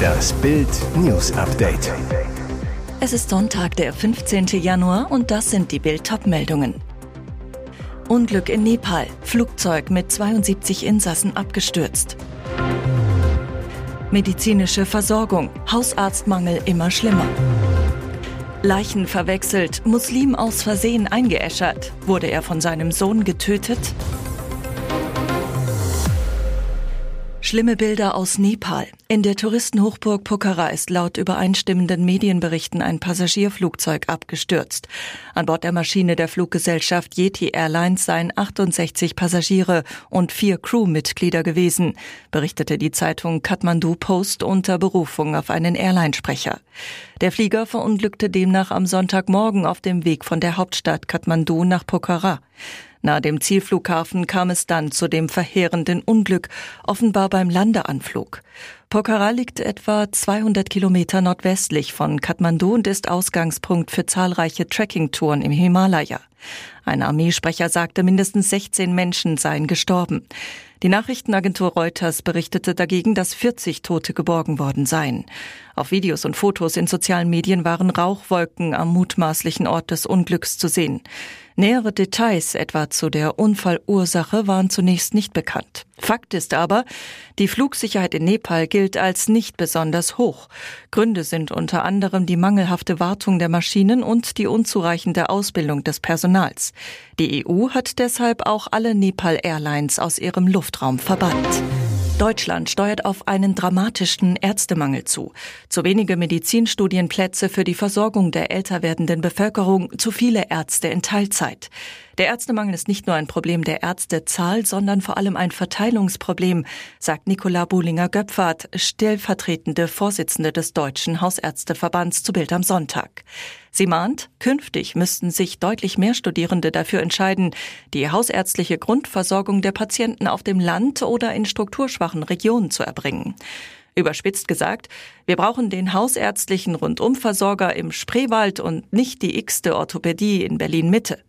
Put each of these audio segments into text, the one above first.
Das Bild News Update. Es ist Sonntag, der 15. Januar und das sind die Bild meldungen Unglück in Nepal. Flugzeug mit 72 Insassen abgestürzt. Medizinische Versorgung. Hausarztmangel immer schlimmer. Leichen verwechselt. Muslim aus Versehen eingeäschert. Wurde er von seinem Sohn getötet? Schlimme Bilder aus Nepal. In der Touristenhochburg Pokhara ist laut übereinstimmenden Medienberichten ein Passagierflugzeug abgestürzt. An Bord der Maschine der Fluggesellschaft Yeti Airlines seien 68 Passagiere und vier Crewmitglieder gewesen, berichtete die Zeitung Kathmandu Post unter Berufung auf einen Airlinesprecher. Der Flieger verunglückte demnach am Sonntagmorgen auf dem Weg von der Hauptstadt Kathmandu nach Pokhara. Nahe dem Zielflughafen kam es dann zu dem verheerenden Unglück, offenbar beim Landeanflug. Pokhara liegt etwa 200 Kilometer nordwestlich von Kathmandu und ist Ausgangspunkt für zahlreiche Trekkingtouren im Himalaya. Ein Armeesprecher sagte, mindestens 16 Menschen seien gestorben. Die Nachrichtenagentur Reuters berichtete dagegen, dass 40 Tote geborgen worden seien. Auf Videos und Fotos in sozialen Medien waren Rauchwolken am mutmaßlichen Ort des Unglücks zu sehen. Nähere Details etwa zu der Unfallursache waren zunächst nicht bekannt. Fakt ist aber, die Flugsicherheit in Nepal gilt als nicht besonders hoch. Gründe sind unter anderem die mangelhafte Wartung der Maschinen und die unzureichende Ausbildung des Personals. Die EU hat deshalb auch alle Nepal Airlines aus ihrem Luftraum verbannt. Deutschland steuert auf einen dramatischen Ärztemangel zu. Zu wenige Medizinstudienplätze für die Versorgung der älter werdenden Bevölkerung, zu viele Ärzte in Teilzeit. Der Ärztemangel ist nicht nur ein Problem der Ärztezahl, sondern vor allem ein Verteilungsproblem, sagt Nicola Buhlinger-Göpfert, stellvertretende Vorsitzende des Deutschen Hausärzteverbands zu Bild am Sonntag. Sie mahnt, künftig müssten sich deutlich mehr Studierende dafür entscheiden, die hausärztliche Grundversorgung der Patienten auf dem Land oder in strukturschwachen Regionen zu erbringen. Überspitzt gesagt, wir brauchen den hausärztlichen Rundumversorger im Spreewald und nicht die x-te Orthopädie in Berlin Mitte.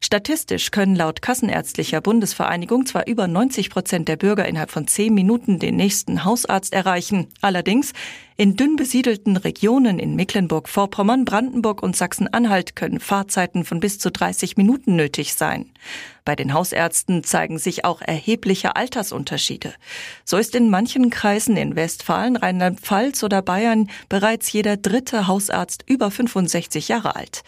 Statistisch können laut Kassenärztlicher Bundesvereinigung zwar über 90 Prozent der Bürger innerhalb von zehn Minuten den nächsten Hausarzt erreichen. Allerdings in dünn besiedelten Regionen in Mecklenburg-Vorpommern, Brandenburg und Sachsen-Anhalt können Fahrzeiten von bis zu 30 Minuten nötig sein. Bei den Hausärzten zeigen sich auch erhebliche Altersunterschiede. So ist in manchen Kreisen in Westfalen, Rheinland-Pfalz oder Bayern bereits jeder dritte Hausarzt über 65 Jahre alt.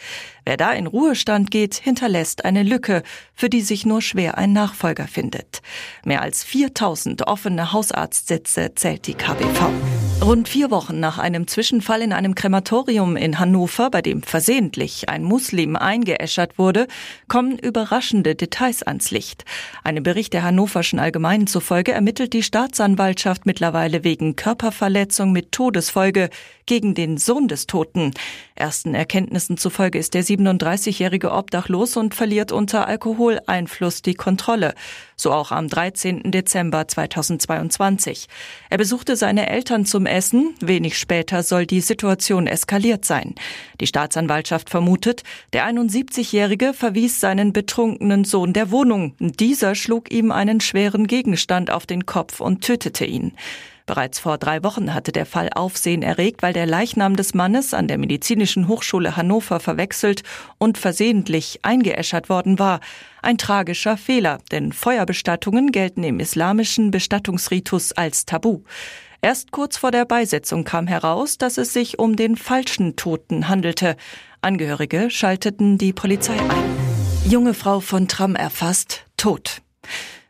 Wer da in Ruhestand geht, hinterlässt eine Lücke, für die sich nur schwer ein Nachfolger findet. Mehr als 4000 offene Hausarztsitze zählt die KBV. Rund vier Wochen nach einem Zwischenfall in einem Krematorium in Hannover, bei dem versehentlich ein Muslim eingeäschert wurde, kommen überraschende Details ans Licht. Einem Bericht der Hannoverschen Allgemeinen zufolge ermittelt die Staatsanwaltschaft mittlerweile wegen Körperverletzung mit Todesfolge gegen den Sohn des Toten. Ersten Erkenntnissen zufolge ist der 37-jährige obdachlos und verliert unter Alkoholeinfluss die Kontrolle. So auch am 13. Dezember 2022. Er besuchte seine Eltern zum Essen. Wenig später soll die Situation eskaliert sein. Die Staatsanwaltschaft vermutet, der 71-jährige verwies seinen betrunkenen Sohn der Wohnung. Dieser schlug ihm einen schweren Gegenstand auf den Kopf und tötete ihn. Bereits vor drei Wochen hatte der Fall Aufsehen erregt, weil der Leichnam des Mannes an der Medizinischen Hochschule Hannover verwechselt und versehentlich eingeäschert worden war. Ein tragischer Fehler, denn Feuerbestattungen gelten im islamischen Bestattungsritus als Tabu. Erst kurz vor der Beisetzung kam heraus, dass es sich um den falschen Toten handelte. Angehörige schalteten die Polizei ein. Junge Frau von Tram erfasst, tot.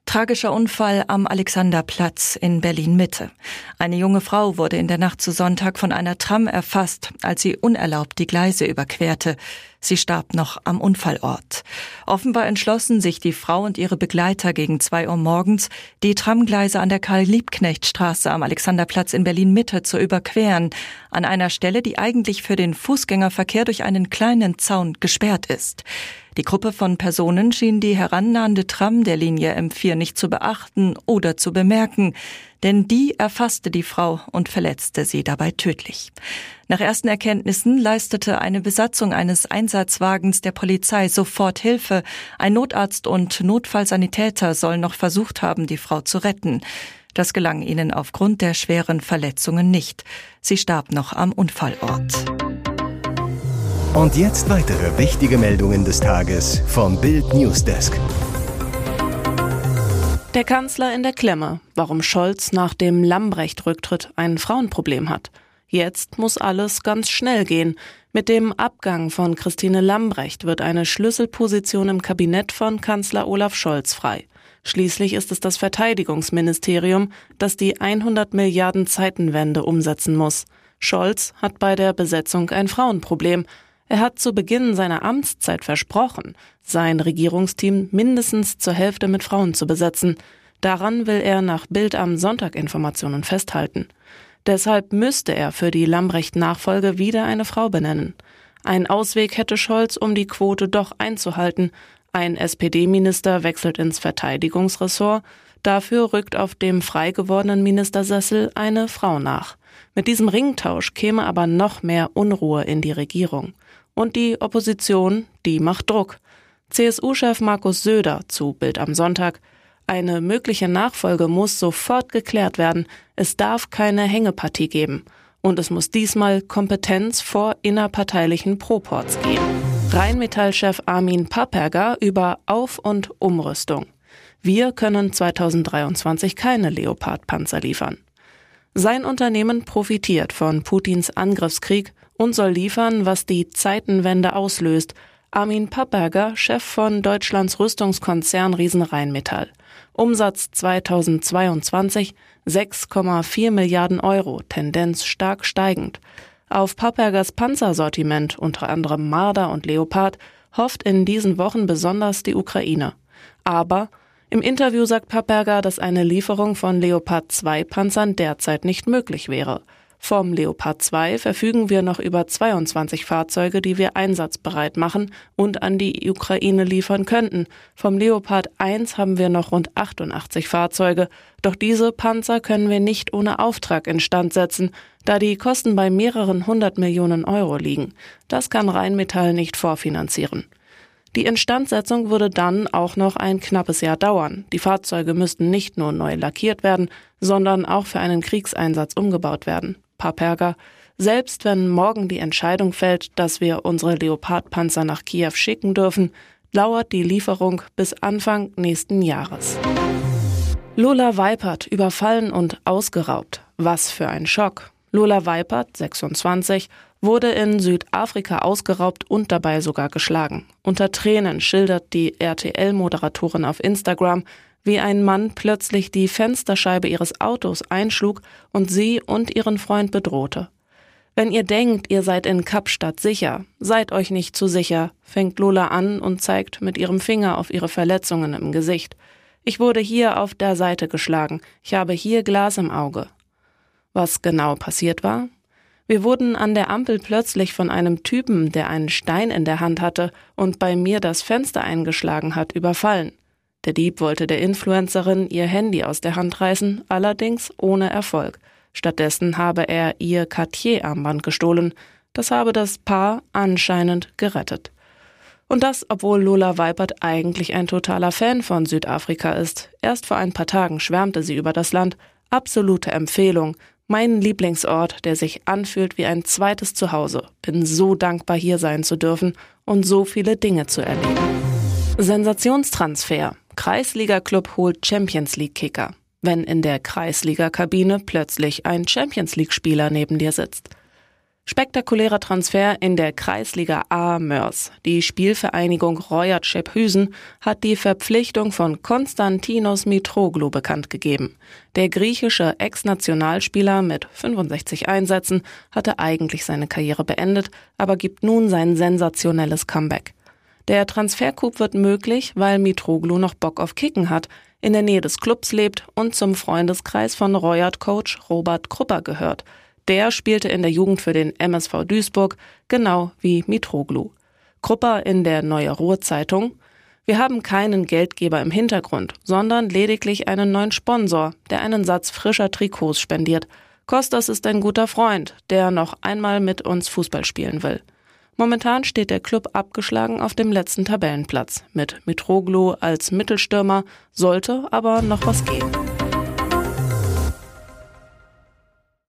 Tragischer Unfall am Alexanderplatz in Berlin Mitte. Eine junge Frau wurde in der Nacht zu Sonntag von einer Tram erfasst, als sie unerlaubt die Gleise überquerte. Sie starb noch am Unfallort. Offenbar entschlossen sich die Frau und ihre Begleiter gegen zwei Uhr morgens, die Tramgleise an der Karl-Liebknecht-Straße am Alexanderplatz in Berlin-Mitte zu überqueren, an einer Stelle, die eigentlich für den Fußgängerverkehr durch einen kleinen Zaun gesperrt ist. Die Gruppe von Personen schien die herannahende Tram der Linie M4 nicht zu beachten oder zu bemerken, denn die erfasste die Frau und verletzte sie dabei tödlich. Nach ersten Erkenntnissen leistete eine Besatzung eines Einsatzwagens der Polizei sofort Hilfe. Ein Notarzt und Notfallsanitäter sollen noch versucht haben, die Frau zu retten. Das gelang ihnen aufgrund der schweren Verletzungen nicht. Sie starb noch am Unfallort. Und jetzt weitere wichtige Meldungen des Tages vom Bild Newsdesk. Der Kanzler in der Klemme, warum Scholz nach dem Lambrecht-Rücktritt ein Frauenproblem hat. Jetzt muss alles ganz schnell gehen. Mit dem Abgang von Christine Lambrecht wird eine Schlüsselposition im Kabinett von Kanzler Olaf Scholz frei. Schließlich ist es das Verteidigungsministerium, das die 100 Milliarden Zeitenwende umsetzen muss. Scholz hat bei der Besetzung ein Frauenproblem. Er hat zu Beginn seiner Amtszeit versprochen, sein Regierungsteam mindestens zur Hälfte mit Frauen zu besetzen. Daran will er nach Bild am Sonntag Informationen festhalten. Deshalb müsste er für die Lambrecht-Nachfolge wieder eine Frau benennen. Ein Ausweg hätte Scholz, um die Quote doch einzuhalten. Ein SPD-Minister wechselt ins Verteidigungsressort. Dafür rückt auf dem frei gewordenen Ministersessel eine Frau nach. Mit diesem Ringtausch käme aber noch mehr Unruhe in die Regierung. Und die Opposition, die macht Druck. CSU-Chef Markus Söder zu Bild am Sonntag. Eine mögliche Nachfolge muss sofort geklärt werden. Es darf keine Hängepartie geben. Und es muss diesmal Kompetenz vor innerparteilichen Proports geben. Rheinmetall-Chef Armin Papperger über Auf- und Umrüstung. Wir können 2023 keine Leopard-Panzer liefern. Sein Unternehmen profitiert von Putins Angriffskrieg und soll liefern, was die Zeitenwende auslöst. Armin Papperger, Chef von Deutschlands Rüstungskonzern Riesenrheinmetall. Umsatz 2022 6,4 Milliarden Euro, Tendenz stark steigend. Auf Pappergers Panzersortiment, unter anderem Marder und Leopard, hofft in diesen Wochen besonders die Ukraine. Aber im Interview sagt Papperger, dass eine Lieferung von Leopard 2 Panzern derzeit nicht möglich wäre. Vom Leopard 2 verfügen wir noch über 22 Fahrzeuge, die wir einsatzbereit machen und an die Ukraine liefern könnten. Vom Leopard 1 haben wir noch rund 88 Fahrzeuge. Doch diese Panzer können wir nicht ohne Auftrag instand setzen, da die Kosten bei mehreren hundert Millionen Euro liegen. Das kann Rheinmetall nicht vorfinanzieren. Die Instandsetzung würde dann auch noch ein knappes Jahr dauern. Die Fahrzeuge müssten nicht nur neu lackiert werden, sondern auch für einen Kriegseinsatz umgebaut werden. Paperga. Selbst wenn morgen die Entscheidung fällt, dass wir unsere Leopardpanzer nach Kiew schicken dürfen, dauert die Lieferung bis Anfang nächsten Jahres. Lola Weipert überfallen und ausgeraubt. Was für ein Schock. Lola Weipert, 26, wurde in Südafrika ausgeraubt und dabei sogar geschlagen. Unter Tränen schildert die RTL-Moderatorin auf Instagram, wie ein Mann plötzlich die Fensterscheibe ihres Autos einschlug und sie und ihren Freund bedrohte. Wenn ihr denkt, ihr seid in Kapstadt sicher, seid euch nicht zu sicher, fängt Lola an und zeigt mit ihrem Finger auf ihre Verletzungen im Gesicht. Ich wurde hier auf der Seite geschlagen, ich habe hier Glas im Auge. Was genau passiert war? Wir wurden an der Ampel plötzlich von einem Typen, der einen Stein in der Hand hatte und bei mir das Fenster eingeschlagen hat, überfallen. Der Dieb wollte der Influencerin ihr Handy aus der Hand reißen, allerdings ohne Erfolg. Stattdessen habe er ihr Cartier-Armband gestohlen. Das habe das Paar anscheinend gerettet. Und das, obwohl Lola Weipert eigentlich ein totaler Fan von Südafrika ist. Erst vor ein paar Tagen schwärmte sie über das Land. Absolute Empfehlung. Mein Lieblingsort, der sich anfühlt wie ein zweites Zuhause. Bin so dankbar, hier sein zu dürfen und so viele Dinge zu erleben. Sensationstransfer. Kreisliga-Club holt Champions League-Kicker. Wenn in der Kreisliga-Kabine plötzlich ein Champions League-Spieler neben dir sitzt. Spektakulärer Transfer in der Kreisliga A Mörs. Die Spielvereinigung Royat Schephusen hat die Verpflichtung von Konstantinos Mitroglou bekannt gegeben. Der griechische Ex-Nationalspieler mit 65 Einsätzen hatte eigentlich seine Karriere beendet, aber gibt nun sein sensationelles Comeback. Der Transfercoup wird möglich, weil Mitroglou noch Bock auf Kicken hat, in der Nähe des Clubs lebt und zum Freundeskreis von Royat-Coach Robert Krupper gehört. Der spielte in der Jugend für den MSV Duisburg, genau wie Mitroglou. Krupper in der Neue Ruhr-Zeitung. Wir haben keinen Geldgeber im Hintergrund, sondern lediglich einen neuen Sponsor, der einen Satz frischer Trikots spendiert. Kostas ist ein guter Freund, der noch einmal mit uns Fußball spielen will. Momentan steht der Club abgeschlagen auf dem letzten Tabellenplatz. Mit Mitroglou als Mittelstürmer sollte aber noch was gehen.